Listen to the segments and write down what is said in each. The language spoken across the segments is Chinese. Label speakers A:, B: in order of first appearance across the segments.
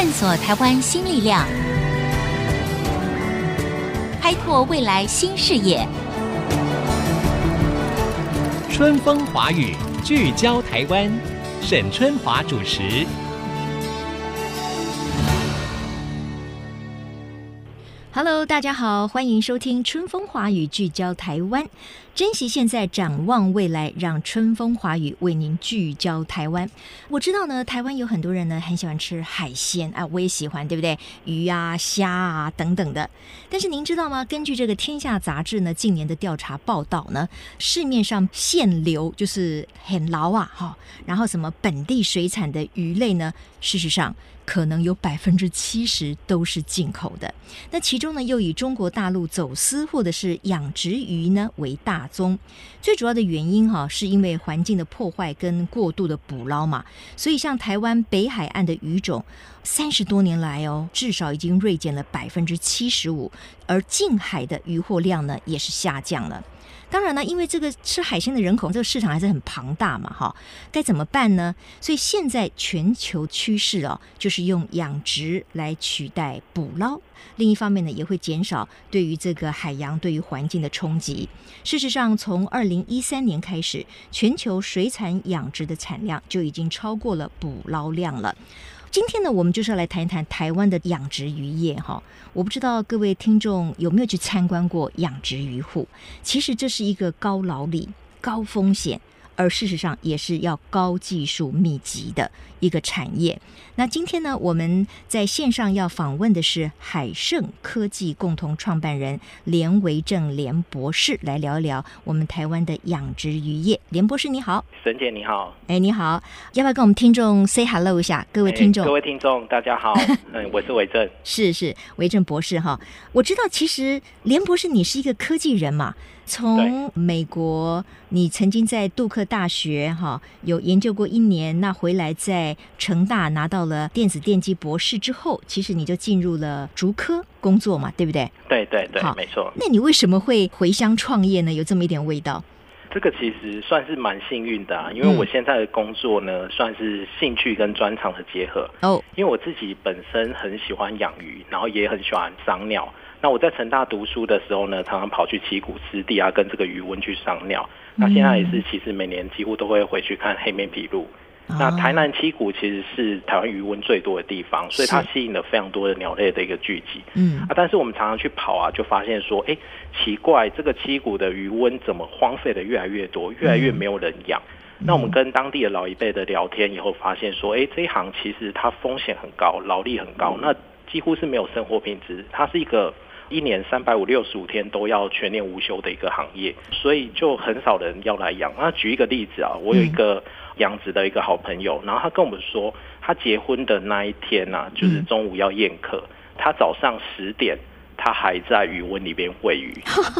A: 探索台湾新力量，开拓未来新视野。
B: 春风华语，聚焦台湾，沈春华主持。
C: Hello，大家好，欢迎收听《春风华语》，聚焦台湾，珍惜现在，展望未来，让春风华语为您聚焦台湾。我知道呢，台湾有很多人呢很喜欢吃海鲜啊，我也喜欢，对不对？鱼啊、虾啊等等的。但是您知道吗？根据这个《天下》杂志呢近年的调查报道呢，市面上现流就是很牢啊哈，然后什么本地水产的鱼类呢，事实上。可能有百分之七十都是进口的，那其中呢，又以中国大陆走私或者是养殖鱼呢为大宗。最主要的原因哈，是因为环境的破坏跟过度的捕捞嘛。所以像台湾北海岸的鱼种，三十多年来哦，至少已经锐减了百分之七十五，而近海的渔获量呢，也是下降了。当然呢，因为这个吃海鲜的人口，这个市场还是很庞大嘛，哈，该怎么办呢？所以现在全球趋势哦，就是用养殖来取代捕捞。另一方面呢，也会减少对于这个海洋、对于环境的冲击。事实上，从二零一三年开始，全球水产养殖的产量就已经超过了捕捞量了。今天呢，我们就是要来谈一谈台湾的养殖渔业哈。我不知道各位听众有没有去参观过养殖渔户，其实这是一个高劳力、高风险。而事实上也是要高技术密集的一个产业。那今天呢，我们在线上要访问的是海盛科技共同创办人连维正连博士，来聊一聊我们台湾的养殖渔业。连博士你好，
D: 沈姐你好，
C: 哎你好，要不要跟我们听众 say hello 一下？各位听众，
D: 各位听众大家好，嗯，我是维正，
C: 是是维正博士哈。我知道其实连博士你是一个科技人嘛。从美国，你曾经在杜克大学哈有研究过一年，那回来在成大拿到了电子电机博士之后，其实你就进入了竹科工作嘛，对不对？
D: 对对对，没错。
C: 那你为什么会回乡创业呢？有这么一点味道？
D: 这个其实算是蛮幸运的啊，因为我现在的工作呢，嗯、算是兴趣跟专长的结合。哦，因为我自己本身很喜欢养鱼，然后也很喜欢赏鸟。那我在成大读书的时候呢，常常跑去七股湿地啊，跟这个鱼塭去赏鸟。那现在也是，其实每年几乎都会回去看黑面琵鹭。那台南七股其实是台湾鱼塭最多的地方，所以它吸引了非常多的鸟类的一个聚集。嗯啊，但是我们常常去跑啊，就发现说，哎，奇怪，这个七股的鱼塭怎么荒废的越来越多，越来越没有人养？那我们跟当地的老一辈的聊天以后，发现说，哎，这一行其实它风险很高，劳力很高，那几乎是没有生活品质，它是一个。一年三百五六十五天都要全年无休的一个行业，所以就很少人要来养。那举一个例子啊，我有一个养殖的一个好朋友，然后他跟我们说，他结婚的那一天呐、啊，就是中午要宴客，他早上十点，他还在鱼温里边喂鱼。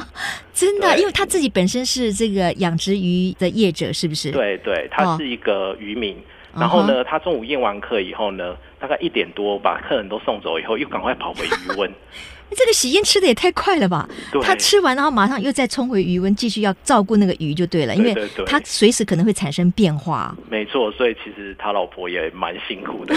C: 真的，因为他自己本身是这个养殖鱼的业者，是不是？
D: 对对，他是一个渔民。然后呢，他中午验完课以后呢，大概一点多把客人都送走以后，又赶快跑回余温。
C: 这个喜宴吃的也太快了吧！他吃完然后马上又再冲回余温，继续要照顾那个鱼就对了，因为他随时可能会产生变化。
D: 没错，所以其实他老婆也蛮辛苦的。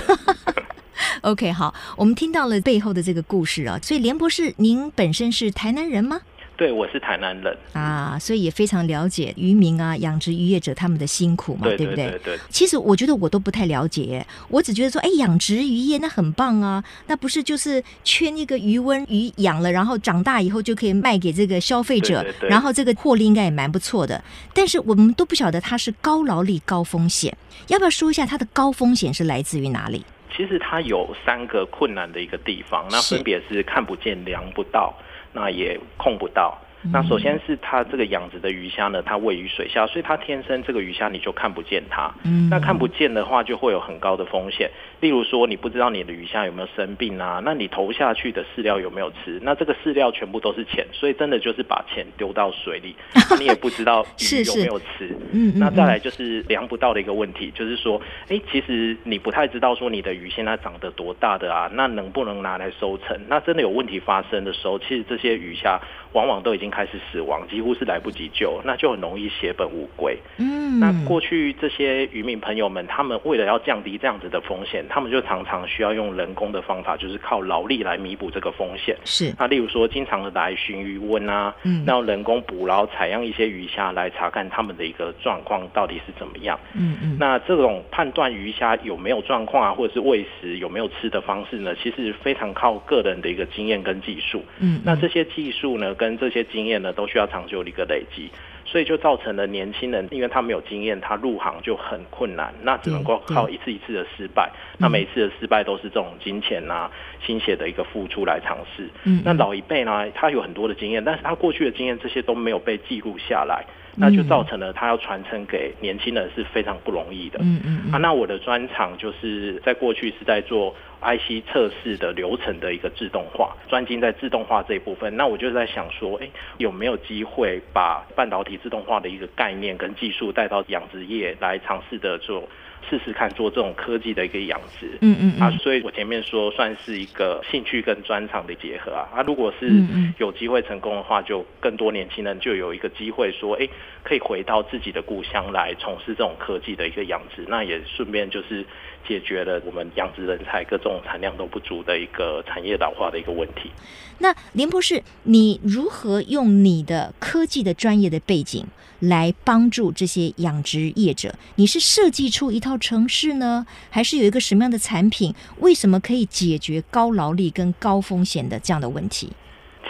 C: OK，好，我们听到了背后的这个故事啊，所以连博士，您本身是台南人吗？
D: 对，我是台南人
C: 啊，所以也非常了解渔民啊、养殖渔业者他们的辛苦嘛，对，对不对？
D: 对，对，对。
C: 其实我觉得我都不太了解，我只觉得说，哎，养殖渔业那很棒啊，那不是就是圈一个鱼温，鱼养了，然后长大以后就可以卖给这个消费者，然后这个获利应该也蛮不错的。但是我们都不晓得它是高劳力、高风险，要不要说一下它的高风险是来自于哪里？
D: 其实它有三个困难的一个地方，那分别是看不见、量不到。那也控不到。那首先是它这个养殖的鱼虾呢，它位于水下，所以它天生这个鱼虾你就看不见它。嗯，那看不见的话，就会有很高的风险。例如说，你不知道你的鱼虾有没有生病啊？那你投下去的饲料有没有吃？那这个饲料全部都是钱，所以真的就是把钱丢到水里，你也不知道鱼有没有吃。嗯，那再来就是量不到的一个问题，就是说，哎，其实你不太知道说你的鱼现在长得多大的啊？那能不能拿来收成？那真的有问题发生的时候，其实这些鱼虾往往都已经开始死亡，几乎是来不及救，那就很容易血本无归。
C: 嗯，
D: 那过去这些渔民朋友们，他们为了要降低这样子的风险，他们就常常需要用人工的方法，就是靠劳力来弥补这个风险。
C: 是，
D: 那例如说，经常的来巡鱼温啊，嗯，那人工捕捞、采样一些鱼虾来查看他们的一个状况到底是怎么样。
C: 嗯嗯，
D: 那这种判断鱼虾有没有状况啊，或者是喂食有没有吃的方式呢，其实非常靠个人的一个经验跟技术。
C: 嗯，
D: 那这些技术呢，跟这些经验呢，都需要长久的一个累积。所以就造成了年轻人，因为他没有经验，他入行就很困难，那只能够靠一次一次的失败。那每一次的失败都是这种金钱啊、心血的一个付出来尝试。
C: 嗯，
D: 那老一辈呢，他有很多的经验，但是他过去的经验这些都没有被记录下来，那就造成了他要传承给年轻人是非常不容易的。
C: 嗯嗯，嗯。
D: 啊，那我的专长就是在过去是在做 IC 测试的流程的一个自动化，专精在自动化这一部分。那我就在想说，哎，有没有机会把半导体自动化的一个概念跟技术带到养殖业来尝试的做，试试看做这种科技的一个养殖。
C: 嗯嗯，嗯
D: 啊，所以我前面说算是一个兴趣跟专长的结合啊。啊，如果是有机会成功的话，就更多年轻人就有一个机会说，哎，可以回到自己的故乡来从事这种科技的一个养殖。那也顺便就是。解决了我们养殖人才各种产量都不足的一个产业老化的一个问题。
C: 那连博士，你如何用你的科技的专业的背景来帮助这些养殖业者？你是设计出一套程式呢，还是有一个什么样的产品？为什么可以解决高劳力跟高风险的这样的问题？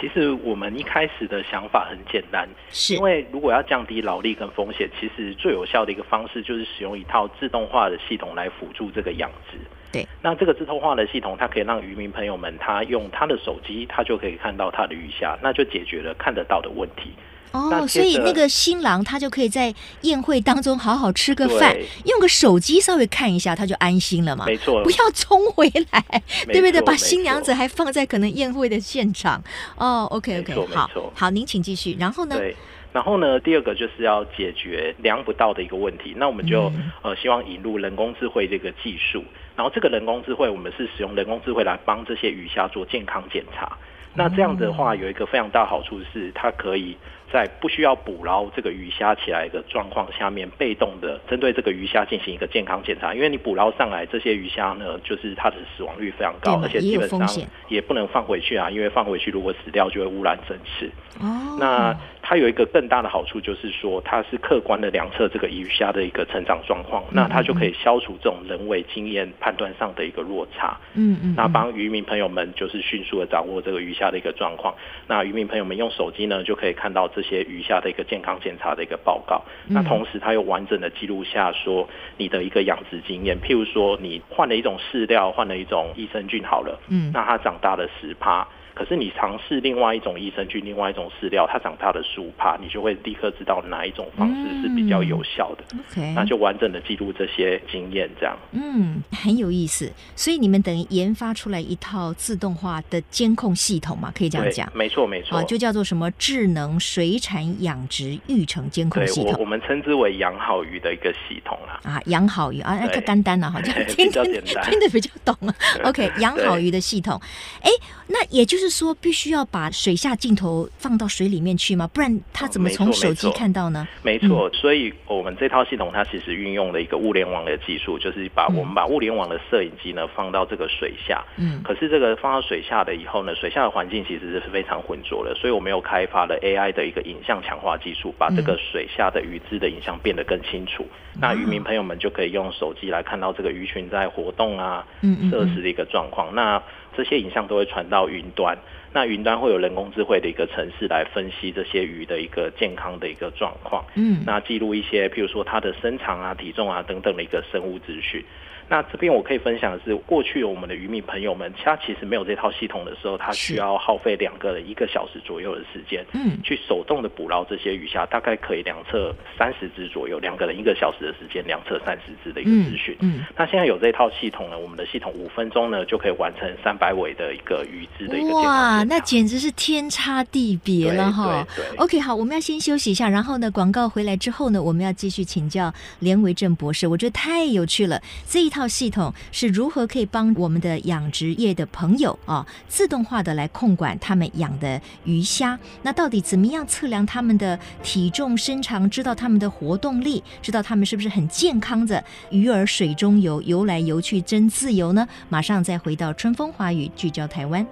D: 其实我们一开始的想法很简单，
C: 是
D: 因为如果要降低劳力跟风险，其实最有效的一个方式就是使用一套自动化的系统来辅助这个养殖。
C: 对，
D: 那这个自动化的系统，它可以让渔民朋友们他用他的手机，他就可以看到他的鱼虾，那就解决了看得到的问题。
C: 哦，所以那个新郎他就可以在宴会当中好好吃个饭，用个手机稍微看一下，他就安心了嘛。
D: 没错，
C: 不要冲回来，对不对？把新娘子还放在可能宴会的现场。哦，OK OK，好，好，您请继续。然后呢？
D: 对，然后呢？第二个就是要解决量不到的一个问题，那我们就、嗯、呃希望引入人工智慧这个技术，然后这个人工智慧我们是使用人工智慧来帮这些鱼虾做健康检查。那这样的话有一个非常大好处是，它可以。在不需要捕捞这个鱼虾起来的状况下面，被动的针对这个鱼虾进行一个健康检查。因为你捕捞上来这些鱼虾呢，就是它的死亡率非常高，而且基本上也不能放回去啊，因为放回去如果死掉就会污染整池。
C: 哦，
D: 那它有一个更大的好处就是说，它是客观的量测这个鱼虾的一个成长状况，那它就可以消除这种人为经验判断上的一个落差。
C: 嗯嗯，
D: 那帮渔民朋友们就是迅速的掌握这个鱼虾的一个状况。那渔民朋友们用手机呢，就可以看到这。这些鱼虾的一个健康检查的一个报告，那同时它又完整的记录下说你的一个养殖经验，譬如说你换了一种饲料，换了一种益生菌好了，
C: 嗯，
D: 那它长大了十趴。可是你尝试另外一种益生菌，另外一种饲料，它长大的十五趴，你就会立刻知道哪一种方式是比较有效的。
C: 嗯、OK，
D: 那就完整的记录这些经验，这样。
C: 嗯，很有意思。所以你们等于研发出来一套自动化的监控系统嘛？可以这样讲？
D: 没错，没错。
C: 啊，就叫做什么智能水产养殖育成监控系统。
D: 对，我我们称之为养好鱼的一个系统啦。
C: 啊，养好鱼啊，那个干 单了，好像听得听得比较懂啊。OK，养好鱼的系统。哎，那也就是。是说必须要把水下镜头放到水里面去吗？不然他怎么从手机看到呢？
D: 没错，所以我们这套系统它其实运用了一个物联网的技术，就是把我们把物联网的摄影机呢放到这个水下。
C: 嗯，
D: 可是这个放到水下的以后呢，水下的环境其实是非常浑浊的，所以我们又开发了 AI 的一个影像强化技术，把这个水下的鱼只的影像变得更清楚。嗯、那渔民朋友们就可以用手机来看到这个鱼群在活动啊，
C: 嗯，
D: 设施的一个状况。那这些影像都会传到云端，那云端会有人工智慧的一个程式来分析这些鱼的一个健康的一个状况，
C: 嗯，
D: 那记录一些，譬如说它的身长啊、体重啊等等的一个生物资讯。那这边我可以分享的是，过去我们的渔民朋友们，他其实没有这套系统的时候，他需要耗费两个人一个小时左右的时间，
C: 嗯，
D: 去手动的捕捞这些鱼虾，大概可以量测三十只左右，两个人一个小时的时间量测三十只的一个资讯。
C: 嗯，嗯，
D: 那现在有这套系统呢，我们的系统五分钟呢就可以完成三百尾的一个鱼只的一个。
C: 哇，那简直是天差地别了哈。，OK，好，我们要先休息一下，然后呢，广告回来之后呢，我们要继续请教连维正博士，我觉得太有趣了，这一套。系统是如何可以帮我们的养殖业的朋友啊，自动化的来控管他们养的鱼虾？那到底怎么样测量他们的体重、身长，知道他们的活动力，知道他们是不是很健康的鱼儿水中游，游来游去真自由呢？马上再回到春风华语，聚焦台湾。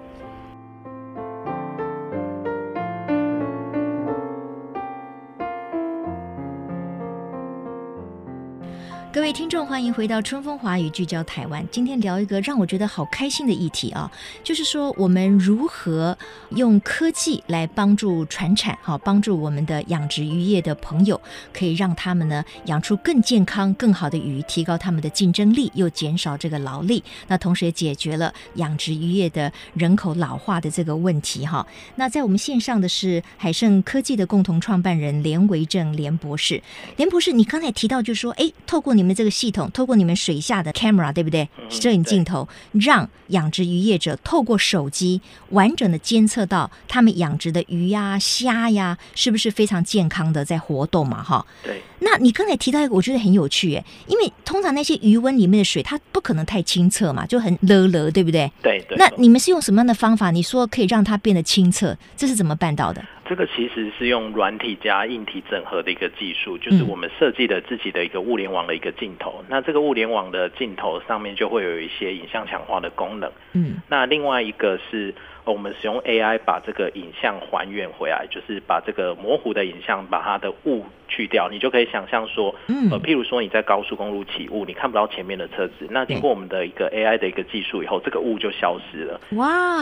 C: 各位听众，欢迎回到春风华语，聚焦台湾。今天聊一个让我觉得好开心的议题啊，就是说我们如何用科技来帮助传产，好帮助我们的养殖渔业的朋友，可以让他们呢养出更健康、更好的鱼，提高他们的竞争力，又减少这个劳力。那同时也解决了养殖渔业的人口老化的这个问题哈。那在我们线上的是海盛科技的共同创办人连维正连博士，连博士，你刚才提到就是说，哎，透过你。你们这个系统透过你们水下的 camera，对不对？摄影镜头，让养殖渔业者透过手机完整的监测到他们养殖的鱼呀、虾呀，是不是非常健康的在活动嘛？哈。
D: 对。
C: 那你刚才提到一个，我觉得很有趣耶，因为通常那些鱼温里面的水，它不可能太清澈嘛，就很勒勒，对不对？
D: 对对。
C: 那你们是用什么样的方法？你说可以让它变得清澈，这是怎么办到的？
D: 这个其实是用软体加硬体整合的一个技术，就是我们设计的自己的一个物联网的一个镜头。嗯、那这个物联网的镜头上面就会有一些影像强化的功能。嗯，那另外一个是。我们使用 AI 把这个影像还原回来，就是把这个模糊的影像，把它的雾去掉，你就可以想象说，呃，譬如说你在高速公路起雾，你看不到前面的车子，那经过我们的一个 AI 的一个技术以后，这个雾就消失了。
C: 哇，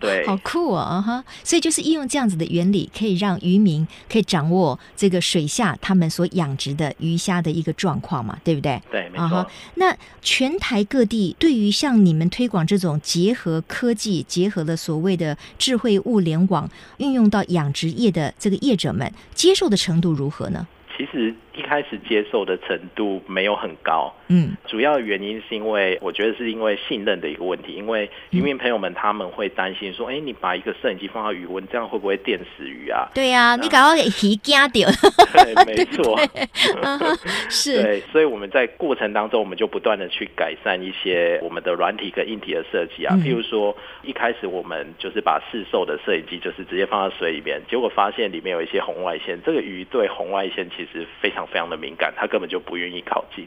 C: 对，好酷啊！哈，所以就是应用这样子的原理，可以让渔民可以掌握这个水下他们所养殖的鱼虾的一个状况嘛，对不对？
D: 对，没错。
C: 那全台各地对于像你们推广这种结合科技、结合了。所谓的智慧物联网运用到养殖业的这个业者们接受的程度如何呢？
D: 其实。一开始接受的程度没有很高，嗯，主要原因是因为我觉得是因为信任的一个问题，因为渔民朋友们他们会担心说，哎，你把一个摄影机放到鱼温，这样会不会电死鱼啊？
C: 对呀、啊，你搞到给鱼惊掉。
D: 对，没错，
C: 是。
D: 对，所以我们在过程当中，我们就不断的去改善一些我们的软体跟硬体的设计啊，譬如说一开始我们就是把市售的摄影机就是直接放到水里面，结果发现里面有一些红外线，这个鱼对红外线其实非常。非常的敏感，他根本就不愿意靠近。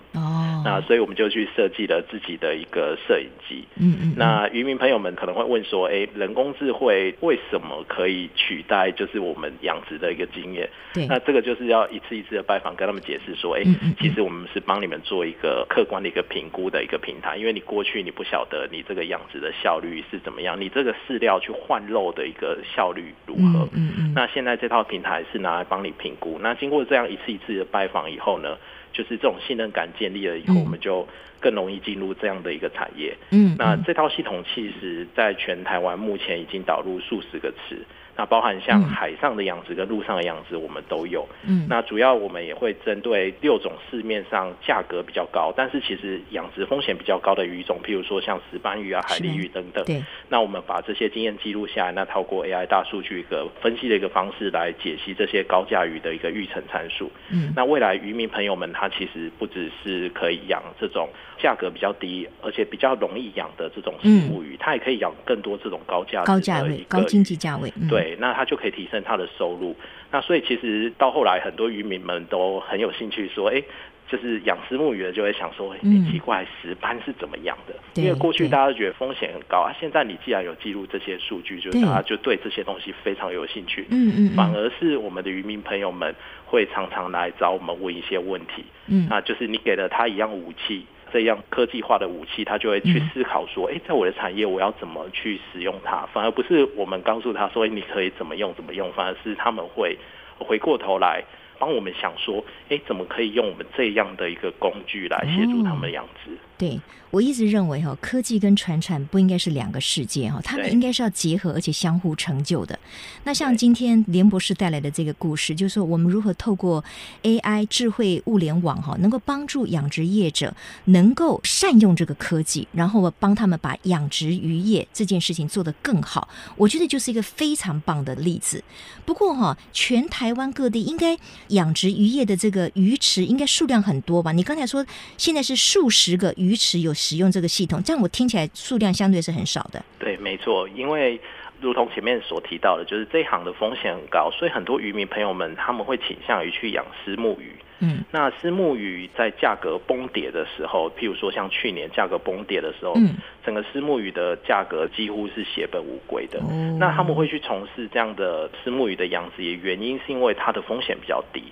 D: 那所以我们就去设计了自己的一个摄影机。嗯嗯。那渔民朋友们可能会问说：“哎，人工智慧为什么可以取代就是我们养殖的一个经验？”对。那这个就是要一次一次的拜访，跟他们解释说：“哎，其实我们是帮你们做一个客观的一个评估的一个平台，因为你过去你不晓得你这个养殖的效率是怎么样，你这个饲料去换肉的一个效率如何？嗯嗯。那现在这套平台是拿来帮你评估。那经过这样一次一次的拜访。以后呢，就是这种信任感建立了以后，我们就更容易进入这样的一个产业。嗯，那这套系统其实在全台湾目前已经导入数十个池。那包含像海上的养殖跟陆上的养殖，我们都有。嗯，那主要我们也会针对六种市面上价格比较高，但是其实养殖风险比较高的鱼种，譬如说像石斑鱼啊、海鱺鱼等等。对。那我们把这些经验记录下来，那透过 AI 大数据一个分析的一个方式来解析这些高价鱼的一个育成参数。嗯。那未来渔民朋友们，他其实不只是可以养这种价格比较低，而且比较容易养的这种食物鱼，他也可以养更多这种高价
C: 高价位、高经济价位。
D: 对。对，那他就可以提升他的收入。那所以其实到后来，很多渔民们都很有兴趣说：“哎，就是养虱目鱼的就会想说，嗯，奇怪，石斑是怎么养的？因为过去大家都觉得风险很高啊。现在你既然有记录这些数据，就是大家就对这些东西非常有兴趣。嗯嗯，反而是我们的渔民朋友们会常常来找我们问一些问题。嗯，那就是你给了他一样武器。”这样科技化的武器，他就会去思考说：“哎，在我的产业，我要怎么去使用它？”反而不是我们告诉他说：“你可以怎么用，怎么用。”反而是他们会回过头来帮我们想说：“哎，怎么可以用我们这样的一个工具来协助他们养殖？”
C: 对。我一直认为哈，科技跟传产不应该是两个世界哈，他们应该是要结合而且相互成就的。那像今天连博士带来的这个故事，就是说我们如何透过 AI 智慧物联网哈，能够帮助养殖业者能够善用这个科技，然后帮他们把养殖渔业这件事情做得更好。我觉得就是一个非常棒的例子。不过哈，全台湾各地应该养殖渔业的这个鱼池应该数量很多吧？你刚才说现在是数十个鱼鱼池有使用这个系统，这样我听起来数量相对是很少的。
D: 对，没错，因为如同前面所提到的，就是这一行的风险很高，所以很多渔民朋友们他们会倾向于去养虱目鱼。嗯，那虱目鱼在价格崩跌的时候，譬如说像去年价格崩跌的时候，嗯，整个虱目鱼的价格几乎是血本无归的。嗯，那他们会去从事这样的虱目鱼的养殖，也原因是因为它的风险比较低。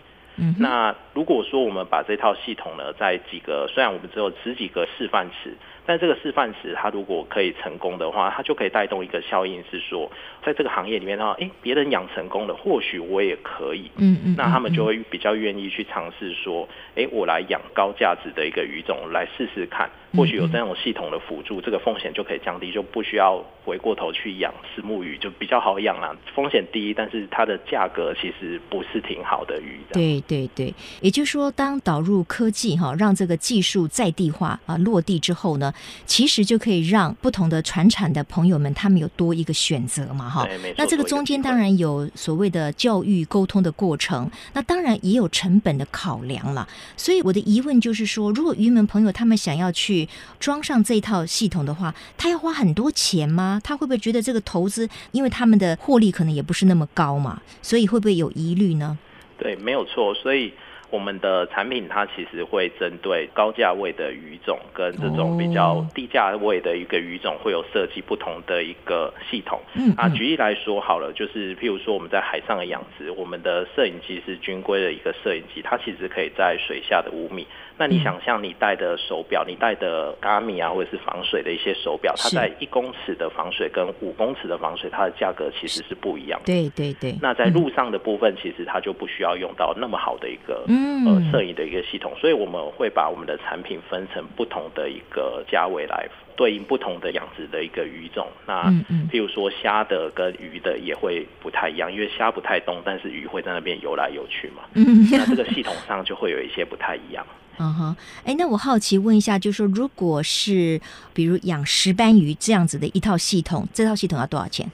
D: 那如果说我们把这套系统呢，在几个虽然我们只有十几个示范池。但这个示范池，它如果可以成功的话，它就可以带动一个效应，是说，在这个行业里面的话，哎，别人养成功了，或许我也可以。嗯嗯。那他们就会比较愿意去尝试说，哎，我来养高价值的一个鱼种来试试看，或许有这种系统的辅助，这个风险就可以降低，就不需要回过头去养虱目鱼，就比较好养啊。风险低，但是它的价格其实不是挺好的鱼。
C: 对对对，也就是说，当导入科技哈，让这个技术在地化啊落地之后呢，其实就可以让不同的传产的朋友们，他们有多一个选择嘛，哈。那这个中间当然有所谓的教育沟通的过程，那当然也有成本的考量了。所以我的疑问就是说，如果渔民朋友他们想要去装上这一套系统的话，他要花很多钱吗？他会不会觉得这个投资，因为他们的获利可能也不是那么高嘛，所以会不会有疑虑呢？
D: 对，没有错，所以。我们的产品它其实会针对高价位的鱼种跟这种比较低价位的一个鱼种，会有设计不同的一个系统。嗯，啊，举例来说好了，就是譬如说我们在海上的养殖，我们的摄影机是军规的一个摄影机，它其实可以在水下的五米。那你想象你戴的手表，你戴的 Garmin 啊，或者是防水的一些手表，它在一公尺的防水跟五公尺的防水，它的价格其实是不一样的。
C: 对对对。
D: 那在路上的部分，其实它就不需要用到那么好的一个呃摄影的一个系统，所以我们会把我们的产品分成不同的一个价位来对应不同的养殖的一个鱼种。那譬如说虾的跟鱼的也会不太一样，因为虾不太动，但是鱼会在那边游来游去嘛。那这个系统上就会有一些不太一样。
C: 嗯哼，哎，那我好奇问一下，就是说，如果是比如养石斑鱼这样子的一套系统，这套系统要多少钱？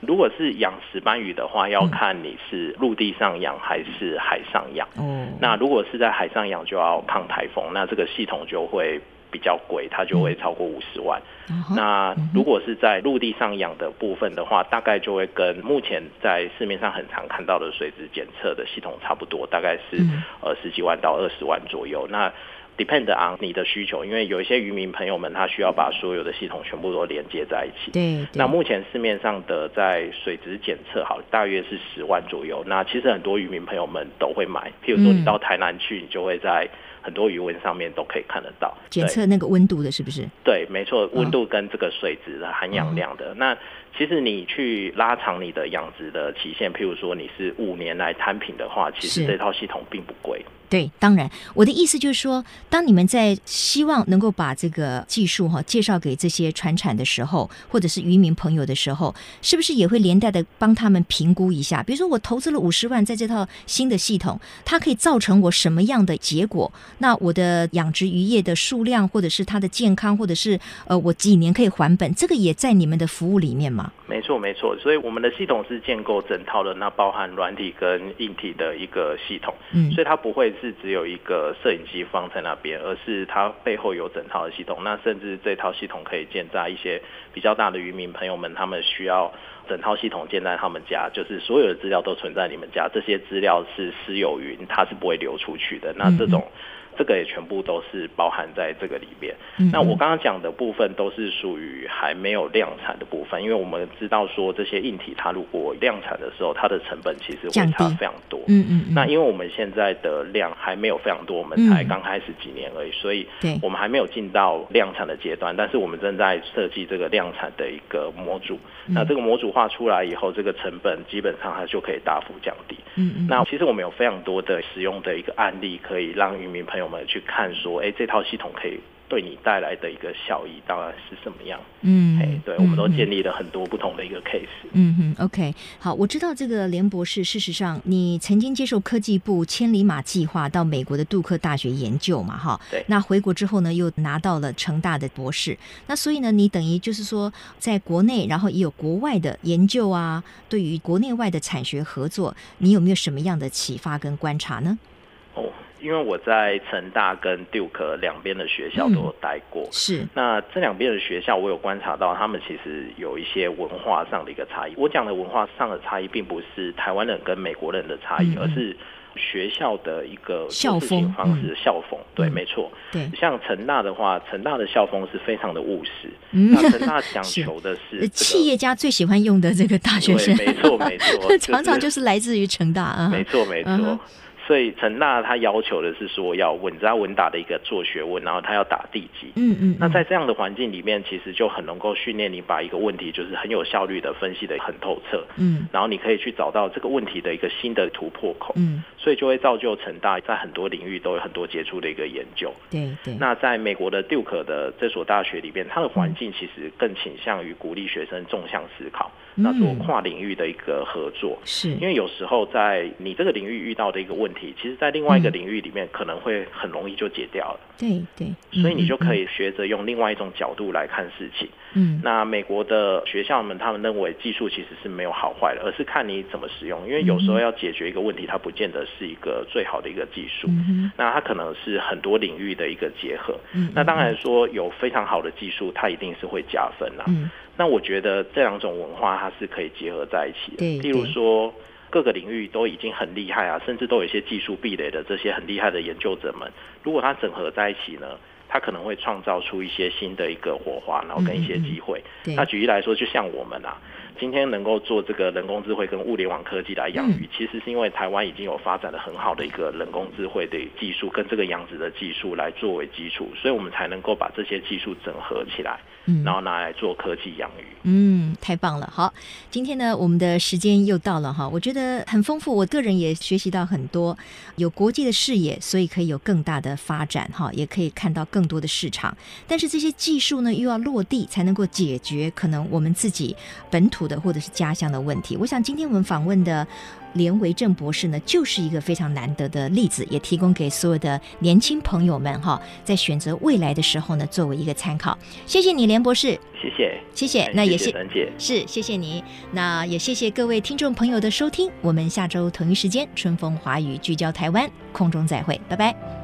D: 如果是养石斑鱼的话，要看你是陆地上养还是海上养。嗯，那如果是在海上养，就要抗台风，那这个系统就会。比较贵，它就会超过五十万。嗯。那如果是在陆地上养的部分的话，大概就会跟目前在市面上很常看到的水质检测的系统差不多，大概是呃十几万到二十万左右。那 depend on 你的需求，因为有一些渔民朋友们他需要把所有的系统全部都连接在一起。对。那目前市面上的在水质检测好，大约是十万左右。那其实很多渔民朋友们都会买，譬如说你到台南去，你就会在。很多余温上面都可以看得到，
C: 检测那个温度的，是不是？
D: 对，没错，温度跟这个水质的含氧量的。哦、那其实你去拉长你的养殖的期限，譬如说你是五年来摊品的话，其实这套系统并不贵。
C: 对，当然，我的意思就是说，当你们在希望能够把这个技术哈介绍给这些船产的时候，或者是渔民朋友的时候，是不是也会连带的帮他们评估一下？比如说，我投资了五十万在这套新的系统，它可以造成我什么样的结果？那我的养殖渔业的数量，或者是它的健康，或者是呃，我几年可以还本，这个也在你们的服务里面吗？
D: 没错，没错。所以我们的系统是建构整套的，那包含软体跟硬体的一个系统。嗯，所以它不会。是只有一个摄影机放在那边，而是它背后有整套的系统。那甚至这套系统可以建在一些比较大的渔民朋友们，他们需要整套系统建在他们家，就是所有的资料都存在你们家。这些资料是私有云，它是不会流出去的。那这种。这个也全部都是包含在这个里边。那我刚刚讲的部分都是属于还没有量产的部分，因为我们知道说这些硬体它如果量产的时候，它的成本其实会差非常多。嗯嗯。那因为我们现在的量还没有非常多，我们才刚开始几年而已，所以我们还没有进到量产的阶段。但是我们正在设计这个量产的一个模组。那这个模组化出来以后，这个成本基本上它就可以大幅降低。嗯嗯。那其实我们有非常多的使用的一个案例，可以让渔民朋友。我们去看说，哎，这套系统可以对你带来的一个效益，当然是什么样？嗯，哎，对，我们都建立了很多不同的一个 case。
C: 嗯哼，OK，好，我知道这个连博士，事实上你曾经接受科技部千里马计划到美国的杜克大学研究嘛，哈，
D: 对。
C: 那回国之后呢，又拿到了成大的博士。那所以呢，你等于就是说，在国内，然后也有国外的研究啊，对于国内外的产学合作，你有没有什么样的启发跟观察呢？
D: 哦。因为我在成大跟 Duke 两边的学校都有待过，
C: 嗯、是。
D: 那这两边的学校，我有观察到，他们其实有一些文化上的一个差异。我讲的文化上的差异，并不是台湾人跟美国人的差异，嗯、而是。学校的一个校风方式，校风，对，没错。
C: 对，
D: 像成大的话，成大的校风是非常的务实。那成大讲求 的是
C: 企业家最喜欢用的这个大学生，
D: 没错没错，
C: 常常就是来自于成大啊。
D: 没错没错。所以成大他要求的是说要稳扎稳打的一个做学问，然后他要打地基。
C: 嗯嗯。
D: 那在这样的环境里面，其实就很能够训练你把一个问题就是很有效率的分析的很透彻。
C: 嗯。
D: 然后你可以去找到这个问题的一个新的突破口。
C: 嗯。
D: 所以就会造就成大在很多领域都有很多杰出的一个研究。
C: 对对。
D: 那在美国的 Duke 的这所大学里边，它的环境其实更倾向于鼓励学生纵向思考。那做跨领域的一个合作，
C: 是
D: 因为有时候在你这个领域遇到的一个问题，其实在另外一个领域里面可能会很容易就解掉了。
C: 对对，
D: 所以你就可以学着用另外一种角度来看事情。
C: 嗯，
D: 那美国的学校们他们认为技术其实是没有好坏的，而是看你怎么使用。因为有时候要解决一个问题，它不见得是一个最好的一个技术。
C: 嗯，
D: 那它可能是很多领域的一个结合。嗯，那当然说有非常好的技术，它一定是会加分啦。
C: 嗯。
D: 那我觉得这两种文化它是可以结合在一起的。
C: 对，
D: 譬如说各个领域都已经很厉害啊，甚至都有一些技术壁垒的这些很厉害的研究者们，如果它整合在一起呢，它可能会创造出一些新的一个火花，然后跟一些机会。
C: 嗯嗯，
D: 那举例来说，就像我们啊。今天能够做这个人工智慧跟物联网科技来养鱼，其实是因为台湾已经有发展的很好的一个人工智慧的技术跟这个养殖的技术来作为基础，所以我们才能够把这些技术整合起来，然后拿来做科技养鱼。
C: 嗯，太棒了。好，今天呢，我们的时间又到了哈，我觉得很丰富，我个人也学习到很多，有国际的视野，所以可以有更大的发展哈，也可以看到更多的市场。但是这些技术呢，又要落地才能够解决可能我们自己本土的或者是家乡的问题，我想今天我们访问的连维正博士呢，就是一个非常难得的例子，也提供给所有的年轻朋友们哈，在选择未来的时候呢，作为一个参考。谢谢你，连博士。
D: 谢谢，
C: 谢谢。那也谢
D: 谢姐，
C: 是谢谢你。那也谢谢各位听众朋友的收听。我们下周同一时间，春风华语聚焦台湾，空中再会，拜拜。